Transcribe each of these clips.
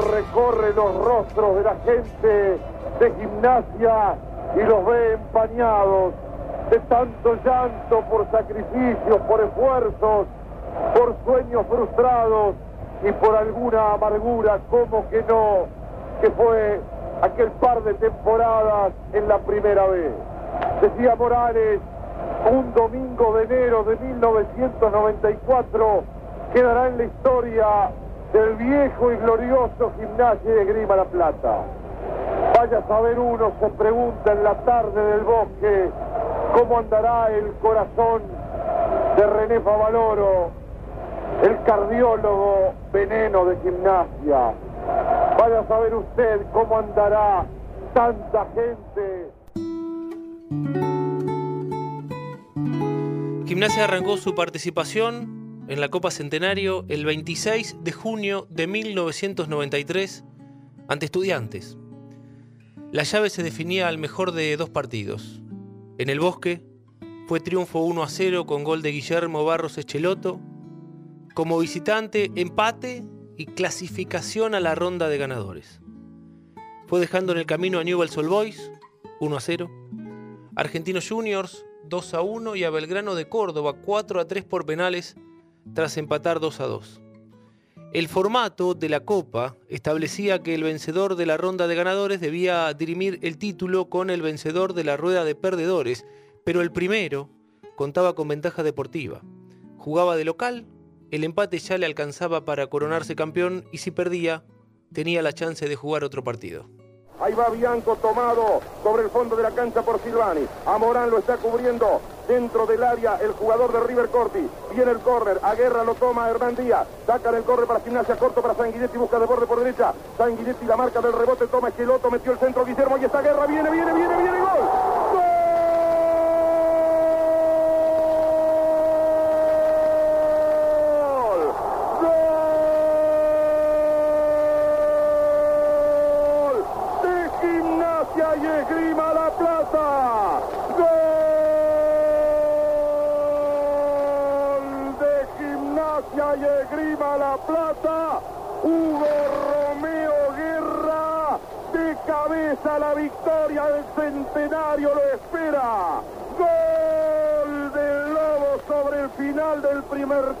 recorre los rostros de la gente de gimnasia y los ve empañados de tanto llanto por sacrificios, por esfuerzos, por sueños frustrados y por alguna amargura, como que no, que fue aquel par de temporadas en la primera vez. Decía Morales, un domingo de enero de 1994 quedará en la historia del viejo y glorioso gimnasio de Grima La Plata. Vaya a saber uno, se pregunta en la tarde del bosque, cómo andará el corazón de René Favaloro, el cardiólogo veneno de gimnasia. Vaya a saber usted cómo andará tanta gente. Gimnasia arrancó su participación en la Copa Centenario el 26 de junio de 1993 ante estudiantes. La llave se definía al mejor de dos partidos. En el bosque fue triunfo 1 a 0 con gol de Guillermo Barros Echeloto. Como visitante, empate y clasificación a la ronda de ganadores. Fue dejando en el camino a Newell's Old Boys 1 a 0, Argentinos Juniors 2 a 1 y a Belgrano de Córdoba 4 a 3 por penales tras empatar 2 a 2. El formato de la Copa establecía que el vencedor de la ronda de ganadores debía dirimir el título con el vencedor de la rueda de perdedores, pero el primero contaba con ventaja deportiva. Jugaba de local, el empate ya le alcanzaba para coronarse campeón y si perdía, tenía la chance de jugar otro partido. Ahí va Bianco tomado sobre el fondo de la cancha por Silvani. A Morán lo está cubriendo dentro del área el jugador de River Corti. Viene el córner. A Guerra lo toma Hernán Díaz. Sacan el córner para Gimnasia corto para Sanguinetti. Busca de borde por derecha. Sanguinetti la marca del rebote. Toma Esqueloto. Metió el centro Guillermo. Y esta Guerra viene, viene, viene, viene. Gol. ¡Gol! Plata, Hugo Romeo Guerra, de cabeza la victoria del centenario lo espera. Gol del Lobo sobre el final del primer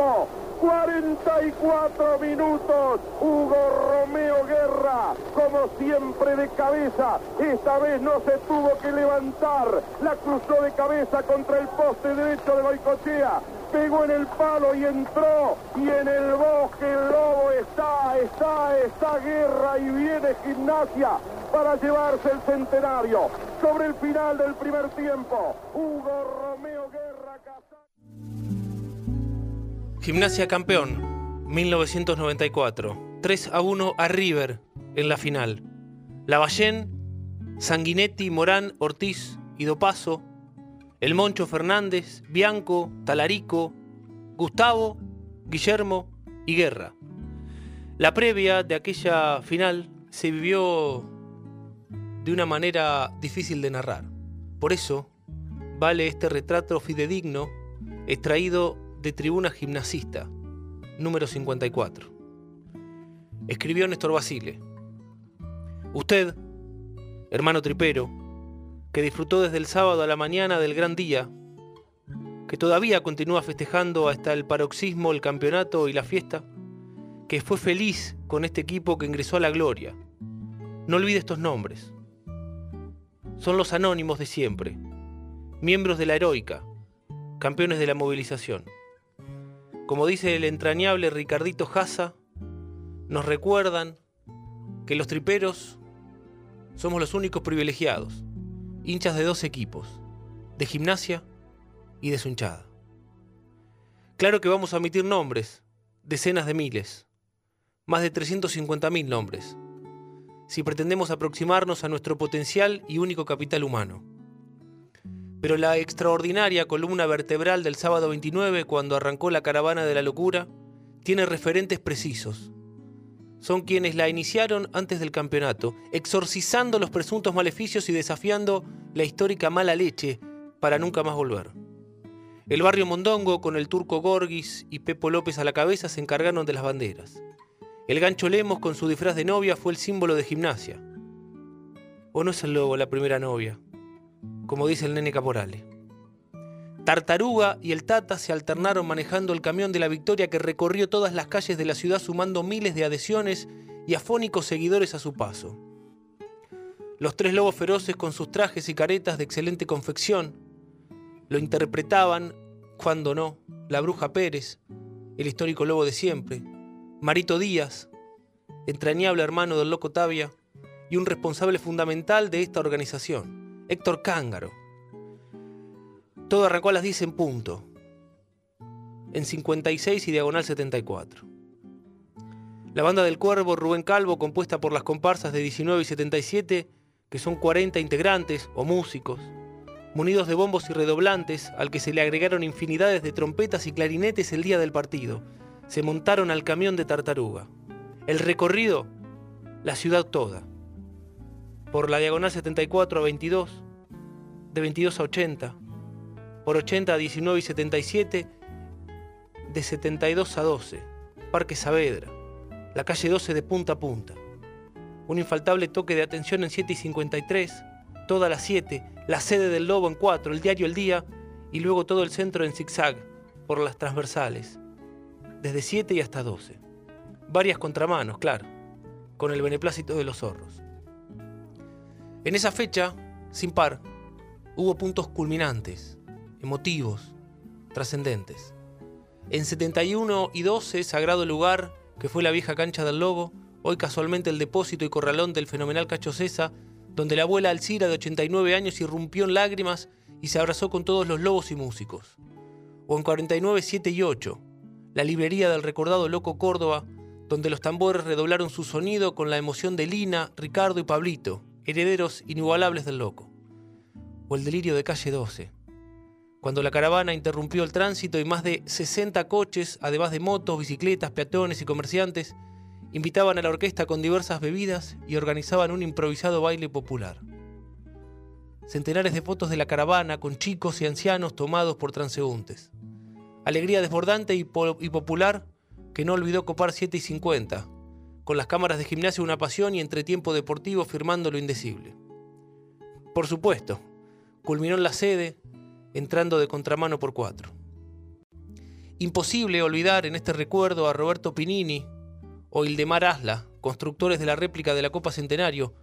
tiempo. 44 minutos. Hugo Romeo Guerra, como siempre de cabeza. Esta vez no se tuvo que levantar. La cruzó de cabeza contra el poste derecho de Boicochea pegó en el palo y entró. Y en el bosque el lobo está, está, está guerra y viene gimnasia para llevarse el centenario. Sobre el final del primer tiempo, Hugo Romeo Guerra Gimnasia campeón, 1994. 3 a 1 a River en la final. Lavallén, Sanguinetti, Morán, Ortiz y Dopaso el Moncho Fernández, Bianco, Talarico, Gustavo, Guillermo y Guerra. La previa de aquella final se vivió de una manera difícil de narrar. Por eso vale este retrato fidedigno extraído de Tribuna Gimnasista, número 54. Escribió Néstor Basile. Usted, hermano tripero, que disfrutó desde el sábado a la mañana del gran día, que todavía continúa festejando hasta el paroxismo el campeonato y la fiesta, que fue feliz con este equipo que ingresó a la gloria. No olvide estos nombres. Son los anónimos de siempre, miembros de la heroica, campeones de la movilización. Como dice el entrañable Ricardito Jaza, nos recuerdan que los triperos somos los únicos privilegiados hinchas de dos equipos, de gimnasia y de su hinchada. Claro que vamos a omitir nombres, decenas de miles, más de 350.000 nombres, si pretendemos aproximarnos a nuestro potencial y único capital humano. Pero la extraordinaria columna vertebral del sábado 29, cuando arrancó la caravana de la locura, tiene referentes precisos, son quienes la iniciaron antes del campeonato, exorcizando los presuntos maleficios y desafiando la histórica mala leche para nunca más volver. El barrio Mondongo, con el turco Gorgis y Pepo López a la cabeza, se encargaron de las banderas. El gancho Lemos con su disfraz de novia fue el símbolo de gimnasia. ¿O no es el lobo la primera novia? Como dice el nene Caporale. Tartaruga y el Tata se alternaron manejando el camión de la victoria que recorrió todas las calles de la ciudad sumando miles de adhesiones y afónicos seguidores a su paso. Los tres lobos feroces con sus trajes y caretas de excelente confección lo interpretaban, cuando no, la bruja Pérez, el histórico lobo de siempre, Marito Díaz, entrañable hermano del loco Tavia, y un responsable fundamental de esta organización, Héctor Cángaro. Todo arrancó a las 10 en punto, en 56 y diagonal 74. La banda del Cuervo Rubén Calvo, compuesta por las comparsas de 19 y 77, que son 40 integrantes o músicos, munidos de bombos y redoblantes, al que se le agregaron infinidades de trompetas y clarinetes el día del partido, se montaron al camión de Tartaruga. El recorrido, la ciudad toda. Por la diagonal 74 a 22, de 22 a 80, por 80 a 19 y 77, de 72 a 12, Parque Saavedra, la calle 12 de punta a punta. Un infaltable toque de atención en 7 y 53, toda la 7, la sede del Lobo en 4, el diario El Día y luego todo el centro en zigzag por las transversales desde 7 y hasta 12. Varias contramanos, claro, con el beneplácito de los zorros. En esa fecha, sin par, hubo puntos culminantes, emotivos, trascendentes. En 71 y 12, sagrado lugar, que fue la vieja cancha del Lobo, hoy casualmente el depósito y corralón del fenomenal Cacho Cesa, donde la abuela Alcira de 89 años irrumpió en lágrimas y se abrazó con todos los lobos y músicos. O en 49, 7 y 8, la librería del recordado Loco Córdoba, donde los tambores redoblaron su sonido con la emoción de Lina, Ricardo y Pablito, herederos inigualables del Loco. O el delirio de calle 12, cuando la caravana interrumpió el tránsito y más de 60 coches, además de motos, bicicletas, peatones y comerciantes, invitaban a la orquesta con diversas bebidas y organizaban un improvisado baile popular. Centenares de fotos de la caravana con chicos y ancianos tomados por transeúntes. Alegría desbordante y, popular que no olvidó copar 7 y 50, con las cámaras de gimnasio una pasión y entretiempo deportivo firmando lo indecible. Por supuesto, culminó en la sede, entrando de contramano por cuatro. Imposible olvidar en este recuerdo a Roberto Pinini o Ildemar Asla, constructores de la réplica de la Copa Centenario,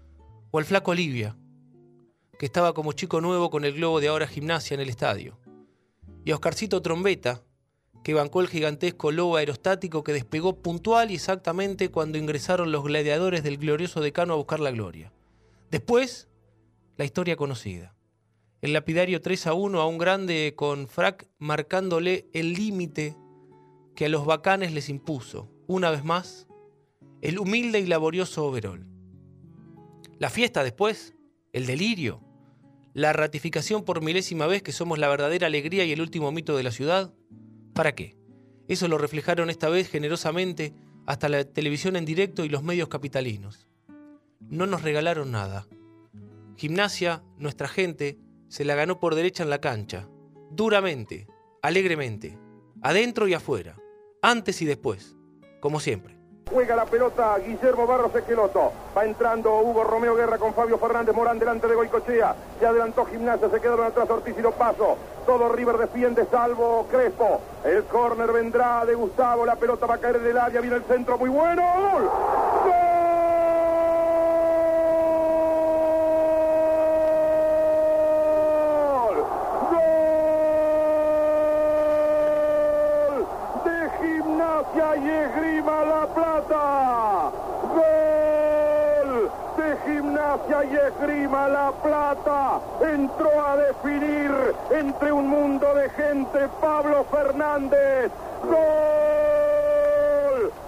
o al flaco Olivia, que estaba como chico nuevo con el globo de ahora gimnasia en el estadio, y a Oscarcito Trombeta, que bancó el gigantesco lobo aerostático que despegó puntual y exactamente cuando ingresaron los gladiadores del glorioso decano a buscar la gloria. Después, la historia conocida. El lapidario 3 a 1 a un grande con frac marcándole el límite que a los bacanes les impuso, una vez más, el humilde y laborioso overol. La fiesta después, el delirio, la ratificación por milésima vez que somos la verdadera alegría y el último mito de la ciudad, ¿Para qué? Eso lo reflejaron esta vez generosamente hasta la televisión en directo y los medios capitalinos. No nos regalaron nada. Gimnasia, nuestra gente, se la ganó por derecha en la cancha, duramente, alegremente, adentro y afuera, antes y después, como siempre. Juega la pelota Guillermo Barros Esqueloto. Va entrando Hugo Romeo Guerra con Fabio Fernández Morán delante de Goicochea. Se adelantó Gimnasia, se quedaron atrás Ortiz y Paso. Todo River defiende salvo Crespo. El córner vendrá de Gustavo. La pelota va a caer en el área. Viene el centro muy bueno. ¡Gol! y Esgrima La Plata. Gol de Gimnasia y Esgrima La Plata. Entró a definir entre un mundo de gente Pablo Fernández. Gol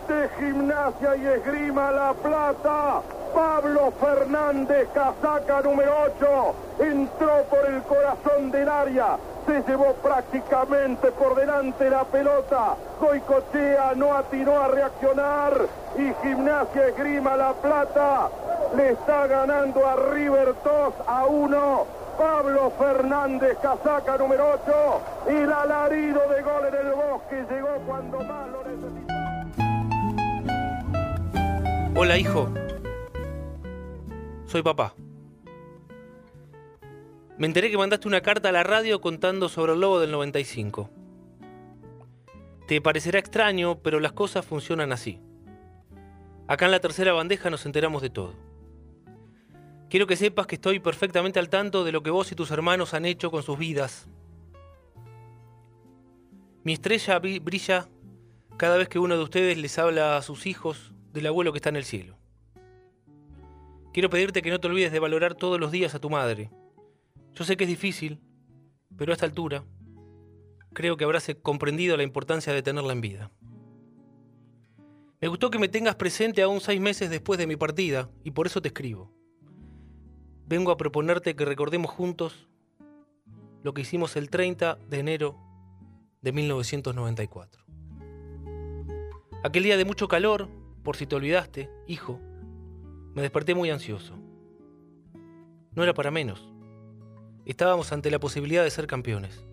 de Gimnasia y Esgrima La Plata. Pablo Fernández, casaca número 8, entró por el corazón del área, se llevó prácticamente por delante la pelota. Goicochea no atinó a reaccionar y Gimnasia Esgrima La Plata le está ganando a River 2 a 1. Pablo Fernández, casaca número 8, y el alarido de gol en el bosque llegó cuando más lo necesitaba. Hola, hijo. Soy papá. Me enteré que mandaste una carta a la radio contando sobre el lobo del 95. Te parecerá extraño, pero las cosas funcionan así. Acá en la tercera bandeja nos enteramos de todo. Quiero que sepas que estoy perfectamente al tanto de lo que vos y tus hermanos han hecho con sus vidas. Mi estrella brilla cada vez que uno de ustedes les habla a sus hijos del abuelo que está en el cielo. Quiero pedirte que no te olvides de valorar todos los días a tu madre. Yo sé que es difícil, pero a esta altura creo que habrás comprendido la importancia de tenerla en vida. Me gustó que me tengas presente aún seis meses después de mi partida y por eso te escribo vengo a proponerte que recordemos juntos lo que hicimos el 30 de enero de 1994. Aquel día de mucho calor, por si te olvidaste, hijo, me desperté muy ansioso. No era para menos. Estábamos ante la posibilidad de ser campeones.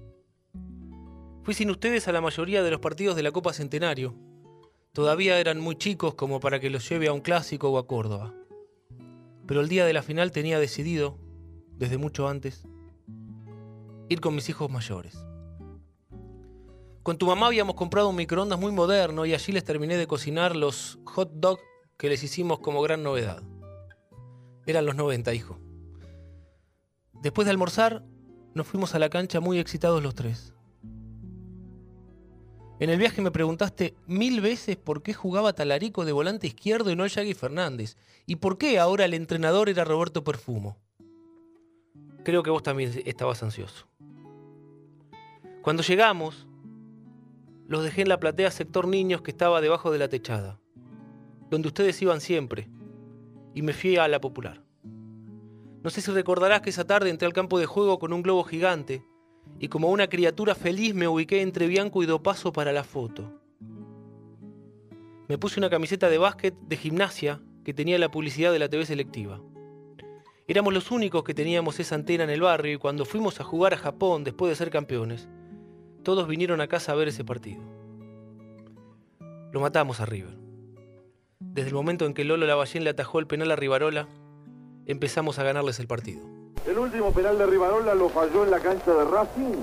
Fui sin ustedes a la mayoría de los partidos de la Copa Centenario. Todavía eran muy chicos como para que los lleve a un clásico o a Córdoba pero el día de la final tenía decidido, desde mucho antes, ir con mis hijos mayores. Con tu mamá habíamos comprado un microondas muy moderno y allí les terminé de cocinar los hot dogs que les hicimos como gran novedad. Eran los 90, hijo. Después de almorzar, nos fuimos a la cancha muy excitados los tres. En el viaje me preguntaste mil veces por qué jugaba Talarico de volante izquierdo y no Yagui Fernández. Y por qué ahora el entrenador era Roberto Perfumo. Creo que vos también estabas ansioso. Cuando llegamos, los dejé en la platea sector niños que estaba debajo de la techada, donde ustedes iban siempre, y me fui a la popular. No sé si recordarás que esa tarde entré al campo de juego con un globo gigante y como una criatura feliz me ubiqué entre Bianco y Dopaso para la foto. Me puse una camiseta de básquet de gimnasia que tenía la publicidad de la TV selectiva. Éramos los únicos que teníamos esa antena en el barrio y cuando fuimos a jugar a Japón después de ser campeones, todos vinieron a casa a ver ese partido. Lo matamos a River. Desde el momento en que Lolo Lavallén le atajó el penal a Rivarola, empezamos a ganarles el partido. El último penal de Rivarola lo falló en la cancha de Racing.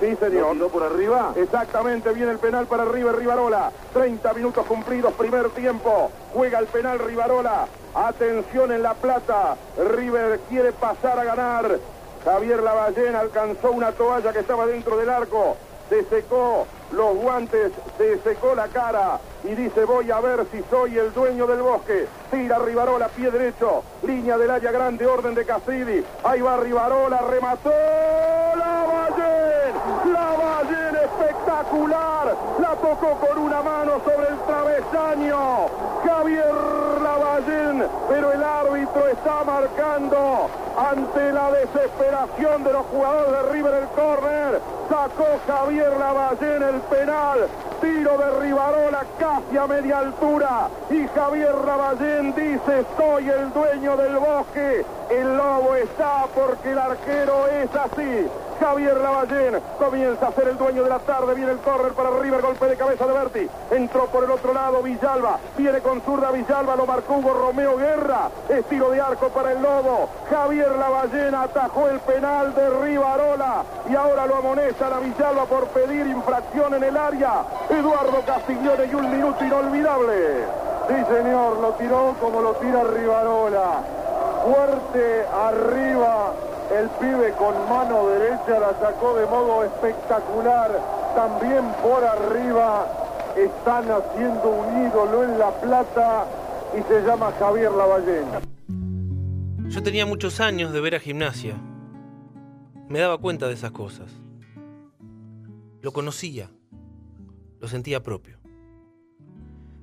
Sí, señor. ¿Lo por arriba? Exactamente, viene el penal para River Rivarola. 30 minutos cumplidos, primer tiempo. Juega el penal Rivarola. Atención en La Plata. River quiere pasar a ganar. Javier Lavallén alcanzó una toalla que estaba dentro del arco. Se secó los guantes, se secó la cara y dice voy a ver si soy el dueño del bosque. Tira Rivarola, pie derecho, línea del área grande, orden de Casilli. Ahí va Rivarola, remató la Ballén, la Ballén espectacular. La tocó con una mano sobre el travesaño. Javier Lavallén, pero el árbitro está marcando ante la desesperación de los jugadores de River el córner. Sacó Javier Lavallén el penal. Tiro de Rivarola casi a media altura. Y Javier Lavallén dice, soy el dueño del bosque. El lobo está porque el arquero es así. Javier Lavallén comienza a ser el dueño de la tarde. Viene el córner para River, golpe de cabeza de Berti. Entró por el otro lado Villalba. Viene con zurda Villalba, lo marcó Hugo Romeo Guerra. Estilo de arco para el Lobo. Javier Lavallén atajó el penal de Rivarola. Y ahora lo amonesta la Villalba por pedir infracción en el área. Eduardo Castiglione y un minuto inolvidable. Sí, señor, lo tiró como lo tira Rivarola. Fuerte arriba el pibe con mano derecha la sacó de modo espectacular. También por arriba están haciendo un ídolo en La Plata y se llama Javier Lavallén. Yo tenía muchos años de ver a gimnasia. Me daba cuenta de esas cosas. Lo conocía. Lo sentía propio.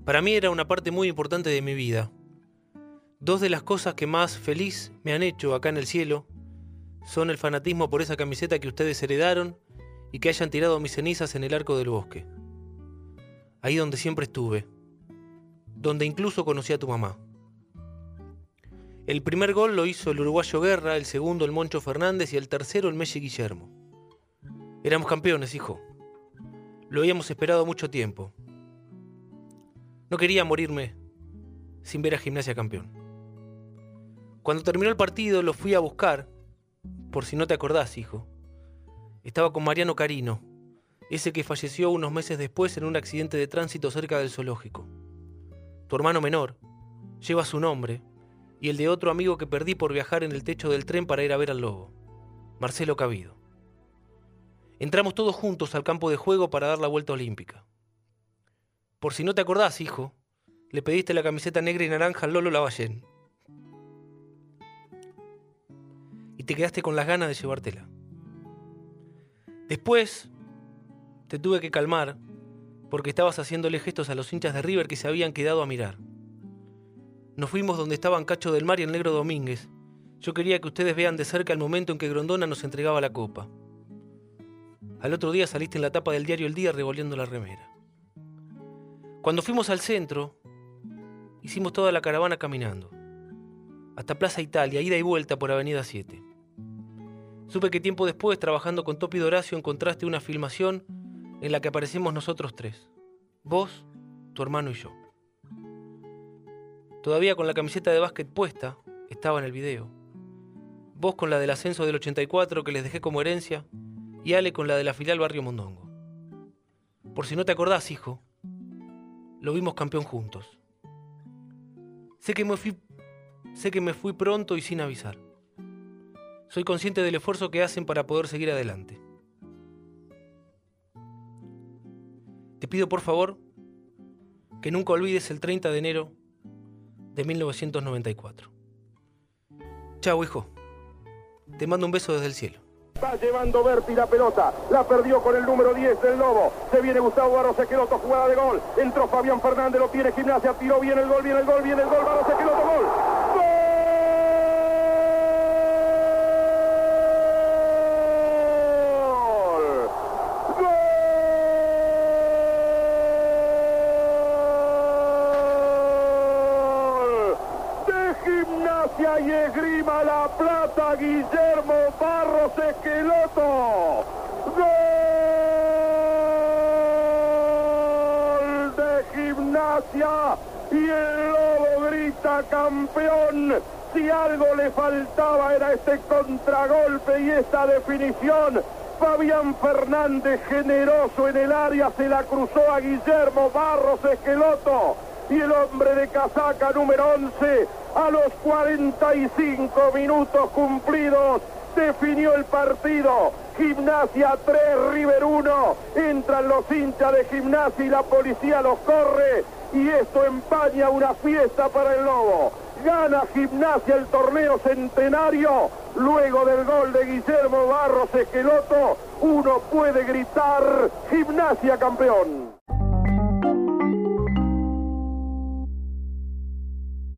Para mí era una parte muy importante de mi vida. Dos de las cosas que más feliz me han hecho acá en el cielo son el fanatismo por esa camiseta que ustedes heredaron y que hayan tirado mis cenizas en el arco del bosque. Ahí donde siempre estuve, donde incluso conocí a tu mamá. El primer gol lo hizo el uruguayo Guerra, el segundo el Moncho Fernández y el tercero el Messi Guillermo. Éramos campeones, hijo. Lo habíamos esperado mucho tiempo. No quería morirme sin ver a Gimnasia campeón. Cuando terminó el partido lo fui a buscar, por si no te acordás, hijo. Estaba con Mariano Carino, ese que falleció unos meses después en un accidente de tránsito cerca del zoológico. Tu hermano menor lleva su nombre y el de otro amigo que perdí por viajar en el techo del tren para ir a ver al lobo, Marcelo Cabido. Entramos todos juntos al campo de juego para dar la vuelta olímpica. Por si no te acordás, hijo, le pediste la camiseta negra y naranja al Lolo Lavallén. Y te quedaste con las ganas de llevártela. Después te tuve que calmar porque estabas haciéndole gestos a los hinchas de River que se habían quedado a mirar. Nos fuimos donde estaban Cacho del Mar y el Negro Domínguez. Yo quería que ustedes vean de cerca el momento en que Grondona nos entregaba la copa. Al otro día saliste en la tapa del diario El Día revolviendo la remera. Cuando fuimos al centro, hicimos toda la caravana caminando. Hasta Plaza Italia, ida y vuelta por Avenida 7. Supe que tiempo después, trabajando con Topi Horacio, encontraste una filmación en la que aparecemos nosotros tres. Vos, tu hermano y yo. Todavía con la camiseta de básquet puesta, estaba en el video. Vos con la del ascenso del 84 que les dejé como herencia y Ale con la de la filial Barrio Mondongo. Por si no te acordás, hijo, lo vimos campeón juntos. Sé que me fui, sé que me fui pronto y sin avisar. Soy consciente del esfuerzo que hacen para poder seguir adelante. Te pido por favor que nunca olvides el 30 de enero de 1994. Chao, hijo. Te mando un beso desde el cielo. Va llevando Berti la pelota. La perdió con el número 10 del Lobo. Se viene Gustavo Barros Equeloto, jugada de gol. Entró Fabián Fernández, lo tiene gimnasia, tiró bien el gol, viene el gol, viene el gol. Barros Equeloto, gol. y esgrima la Guillermo Barros Esqueloto. Gol de gimnasia y el lobo grita campeón. Si algo le faltaba era este contragolpe y esta definición. Fabián Fernández generoso en el área se la cruzó a Guillermo Barros Esqueloto y el hombre de casaca número 11 a los 45 minutos cumplidos definió el partido. Gimnasia 3, River 1. Entran los hinchas de gimnasia y la policía los corre. Y esto empaña una fiesta para el Lobo. Gana gimnasia el torneo centenario. Luego del gol de Guillermo Barros Esqueloto, uno puede gritar gimnasia campeón.